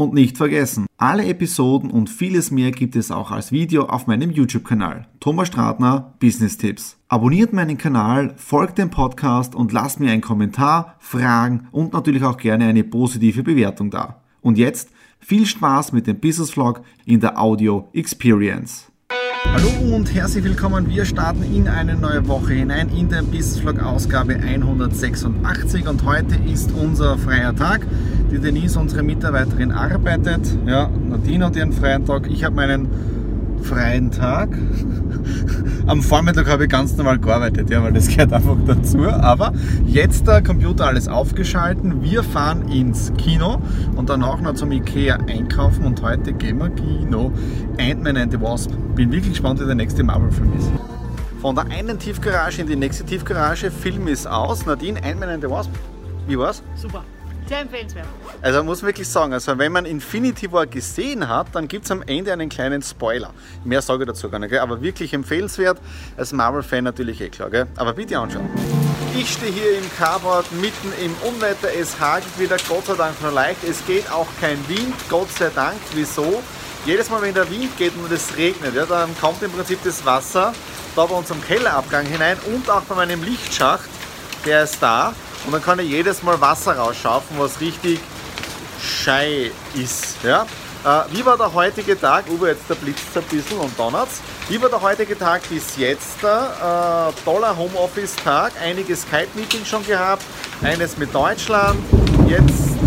Und nicht vergessen, alle Episoden und vieles mehr gibt es auch als Video auf meinem YouTube-Kanal. Thomas Stratner Business Tipps. Abonniert meinen Kanal, folgt dem Podcast und lasst mir einen Kommentar, Fragen und natürlich auch gerne eine positive Bewertung da. Und jetzt viel Spaß mit dem Business Vlog in der Audio Experience. Hallo und herzlich willkommen. Wir starten in eine neue Woche hinein in der Business Vlog Ausgabe 186 und heute ist unser freier Tag. Die Denise, unsere Mitarbeiterin, arbeitet. Ja, Nadine hat ihren freien Tag. Ich habe meinen freien Tag. Am Vormittag habe ich ganz normal gearbeitet, ja, weil das gehört einfach dazu. Aber jetzt der Computer alles aufgeschalten. Wir fahren ins Kino und danach noch zum Ikea einkaufen und heute gehen wir Kino. Ant-Man and the Wasp. Bin wirklich gespannt, wie der nächste Marvel-Film ist. Von der einen Tiefgarage in die nächste Tiefgarage. Film ist aus. Nadine, Ant-Man and the Wasp. Wie war's? Super. Sehr empfehlenswert. Also man muss wirklich sagen, also wenn man Infinity War gesehen hat, dann gibt es am Ende einen kleinen Spoiler. Mehr sage ich dazu gar nicht, aber wirklich empfehlenswert. Als Marvel-Fan natürlich eh klar, gell? aber bitte anschauen. Ich stehe hier im Carport mitten im Unwetter, es hagelt wieder, Gott sei Dank nur leicht. Es geht auch kein Wind, Gott sei Dank. Wieso? Jedes Mal, wenn der Wind geht und es regnet, ja, dann kommt im Prinzip das Wasser da bei unserem Kellerabgang hinein und auch bei meinem Lichtschacht, der ist da. Und dann kann ich jedes Mal Wasser rausschaufen, was richtig schei ist. Ja? Äh, wie war der heutige Tag? Uwe, jetzt der blitzt ein bisschen und donnert's. Wie war der heutige Tag bis jetzt? Äh, toller Homeoffice-Tag, einige Skype-Meetings schon gehabt, eines mit Deutschland, jetzt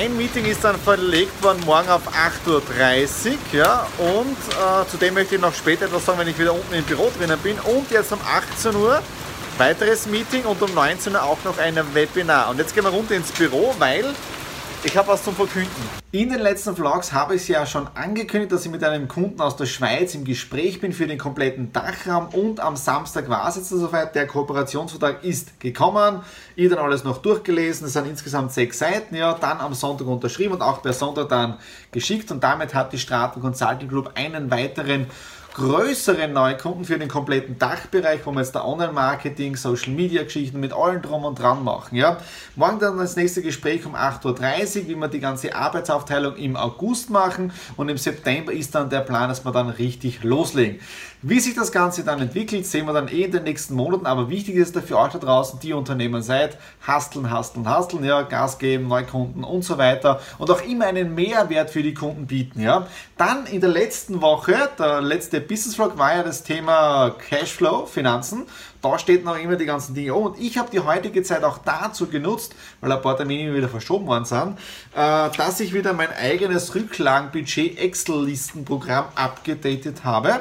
ein Meeting ist dann verlegt worden morgen auf 8.30 Uhr. Ja, und äh, zudem möchte ich noch später etwas sagen, wenn ich wieder unten im Büro drinnen bin. Und jetzt um 18 Uhr weiteres Meeting und um 19 Uhr auch noch ein Webinar. Und jetzt gehen wir runter ins Büro, weil ich habe was zum Verkünden. In den letzten Vlogs habe ich es ja schon angekündigt, dass ich mit einem Kunden aus der Schweiz im Gespräch bin für den kompletten Dachraum und am Samstag war es jetzt soweit. Der Kooperationsvertrag ist gekommen. Ich dann alles noch durchgelesen. Es sind insgesamt sechs Seiten. Ja, dann am Sonntag unterschrieben und auch per Sonntag dann geschickt. Und damit hat die Straten Consulting Group einen weiteren größeren Neukunden für den kompletten Dachbereich, wo wir jetzt da Online-Marketing, Social-Media-Geschichten mit allen drum und dran machen. Ja. Morgen dann das nächste Gespräch um 8.30 Uhr, wie wir die ganze Arbeitsaufteilung im August machen und im September ist dann der Plan, dass wir dann richtig loslegen. Wie sich das Ganze dann entwickelt, sehen wir dann eh in den nächsten Monaten, aber wichtig ist dafür euch da draußen, die Unternehmen seid, hasteln, hasteln, hasteln, ja, Gas geben, Neukunden und so weiter und auch immer einen Mehrwert für die Kunden bieten, ja. Dann in der letzten Woche, der letzte Business Vlog war ja das Thema Cashflow, Finanzen da steht noch immer die ganzen Dinge. Oh, und ich habe die heutige Zeit auch dazu genutzt, weil ein paar Termine wieder verschoben worden sind, äh, dass ich wieder mein eigenes Rücklagenbudget Excel-Listenprogramm abgedatet habe.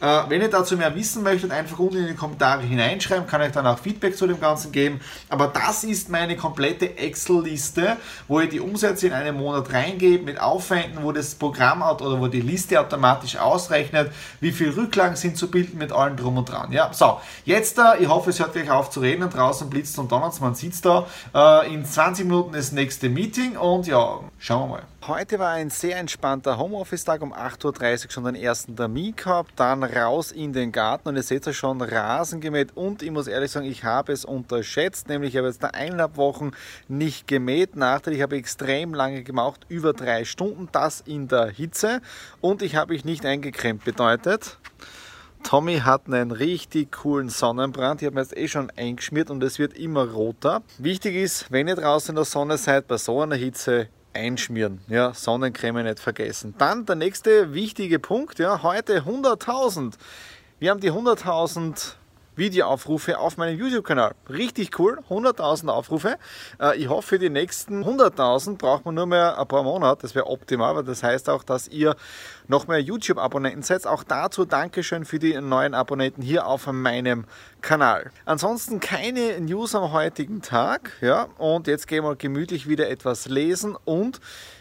Äh, wenn ihr dazu mehr wissen möchtet, einfach unten in die Kommentare hineinschreiben, kann ich dann auch Feedback zu dem Ganzen geben. Aber das ist meine komplette Excel-Liste, wo ihr die Umsätze in einem Monat reingebe mit Aufwänden, wo das Programm oder wo die Liste automatisch ausrechnet, wie viel Rücklagen sind zu bilden mit allem drum und dran. Ja, so, jetzt da, ich hoffe, es hört gleich auf zu reden. Draußen blitzt und donnert man es da. Äh, in 20 Minuten das nächste Meeting und ja, schauen wir mal. Heute war ein sehr entspannter Homeoffice-Tag. Um 8.30 Uhr schon den ersten Termin gehabt, dann raus in den Garten und ihr seht ja schon Rasen gemäht und ich muss ehrlich sagen, ich habe es unterschätzt, nämlich ich habe jetzt da eineinhalb Wochen nicht gemäht. Habe ich extrem lange gemacht, über drei Stunden, das in der Hitze und ich habe mich nicht eingecremt. Bedeutet, Tommy hat einen richtig coolen Sonnenbrand. Ich habe mir jetzt eh schon eingeschmiert und es wird immer roter. Wichtig ist, wenn ihr draußen in der Sonne seid, bei so einer Hitze einschmieren. Ja, Sonnencreme nicht vergessen. Dann der nächste wichtige Punkt, ja, heute 100.000. Wir haben die 100.000 Videoaufrufe auf meinem YouTube-Kanal. Richtig cool, 100.000 Aufrufe. Äh, ich hoffe, für die nächsten 100.000 braucht man nur mehr ein paar Monate. Das wäre optimal, weil das heißt auch, dass ihr noch mehr YouTube-Abonnenten seid. Auch dazu Dankeschön für die neuen Abonnenten hier auf meinem Kanal. Ansonsten keine News am heutigen Tag. Ja, und jetzt gehen wir gemütlich wieder etwas lesen und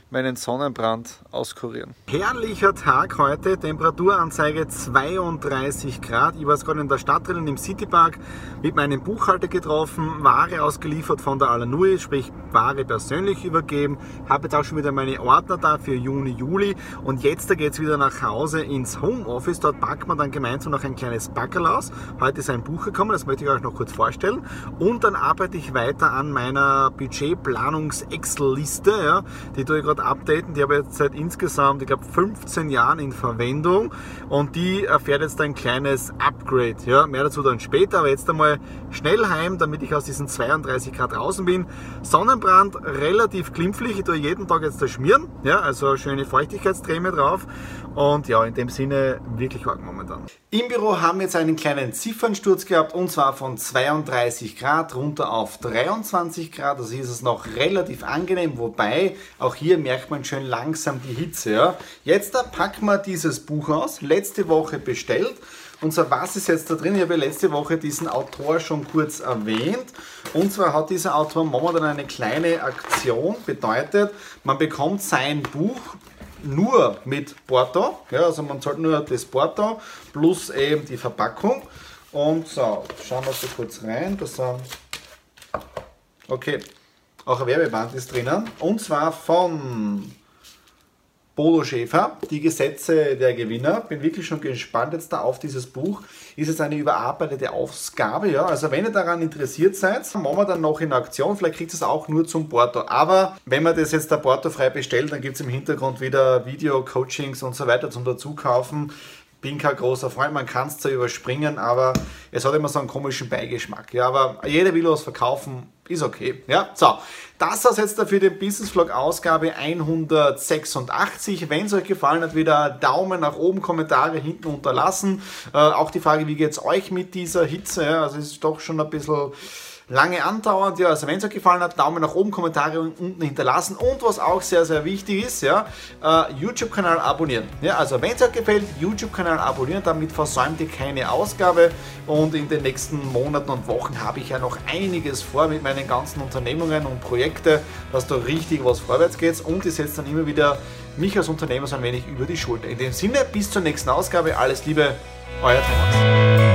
meinen Sonnenbrand auskurieren. Herrlicher Tag heute, Temperaturanzeige 32 Grad. Ich war gerade in der Stadt drinnen im Citypark mit meinem Buchhalter getroffen, Ware ausgeliefert von der Alanui, sprich Ware persönlich übergeben. Habe jetzt auch schon wieder meine Ordner da für Juni, Juli und jetzt geht es wieder nach Hause ins Homeoffice. Dort packt man dann gemeinsam noch ein kleines Backerl aus. Heute ist ein Buch gekommen, das möchte ich euch noch kurz vorstellen. Und dann arbeite ich weiter an meiner Budgetplanungs-Excel-Liste. Ja. Die tue ich gerade gerade updaten. Die habe ich jetzt seit insgesamt, ich glaube, 15 Jahren in Verwendung und die erfährt jetzt ein kleines Upgrade. Ja, mehr dazu dann später, aber jetzt einmal schnell heim, damit ich aus diesen 32 Grad draußen bin. Sonnenbrand relativ glimpflich. Ich tue jeden Tag jetzt das schmieren. Ja, also schöne Feuchtigkeitscreme drauf und ja, in dem Sinne wirklich arg momentan. Im Büro haben wir jetzt einen kleinen Ziffernsturz gehabt und zwar von 32 Grad runter auf 23 Grad. Also ist es noch relativ angenehm, wobei auch hier merkt man schön langsam die Hitze. Ja. Jetzt da packen wir dieses Buch aus, letzte Woche bestellt. Und zwar, was ist jetzt da drin? Ich habe ja letzte Woche diesen Autor schon kurz erwähnt. Und zwar hat dieser Autor momentan eine kleine Aktion. Bedeutet, man bekommt sein Buch nur mit Porto. Ja, also man zahlt nur das Porto plus eben die Verpackung. Und so, schauen wir so kurz rein. Da sind, okay, auch ein Werbeband ist drinnen. Und zwar von Bodo Schäfer, die Gesetze der Gewinner. Bin wirklich schon gespannt jetzt da auf dieses Buch. Ist jetzt eine überarbeitete Ausgabe, ja. Also wenn ihr daran interessiert seid, machen wir dann noch in Aktion. Vielleicht kriegt ihr es auch nur zum Porto. Aber wenn man das jetzt da portofrei bestellt, dann gibt es im Hintergrund wieder Video-Coachings und so weiter zum Dazukaufen bin kein großer Freund, man kann es zwar überspringen, aber es hat immer so einen komischen Beigeschmack. Ja, aber jeder will was verkaufen, ist okay. Ja, so. Das war jetzt dafür die Business Vlog Ausgabe 186. Wenn es euch gefallen hat, wieder Daumen nach oben, Kommentare hinten unterlassen. Äh, auch die Frage, wie geht es euch mit dieser Hitze? Ja, also ist doch schon ein bisschen lange andauernd. Ja, also wenn es euch gefallen hat, Daumen nach oben, Kommentare unten hinterlassen und was auch sehr, sehr wichtig ist, ja, äh, YouTube-Kanal abonnieren. Ja, also wenn es euch gefällt, YouTube-Kanal abonnieren, damit versäumt ihr keine Ausgabe und in den nächsten Monaten und Wochen habe ich ja noch einiges vor mit meinen ganzen Unternehmungen und Projekten, dass da richtig was vorwärts geht und ich setze dann immer wieder mich als Unternehmer so ein wenig über die Schulter. In dem Sinne, bis zur nächsten Ausgabe, alles Liebe, euer Thomas.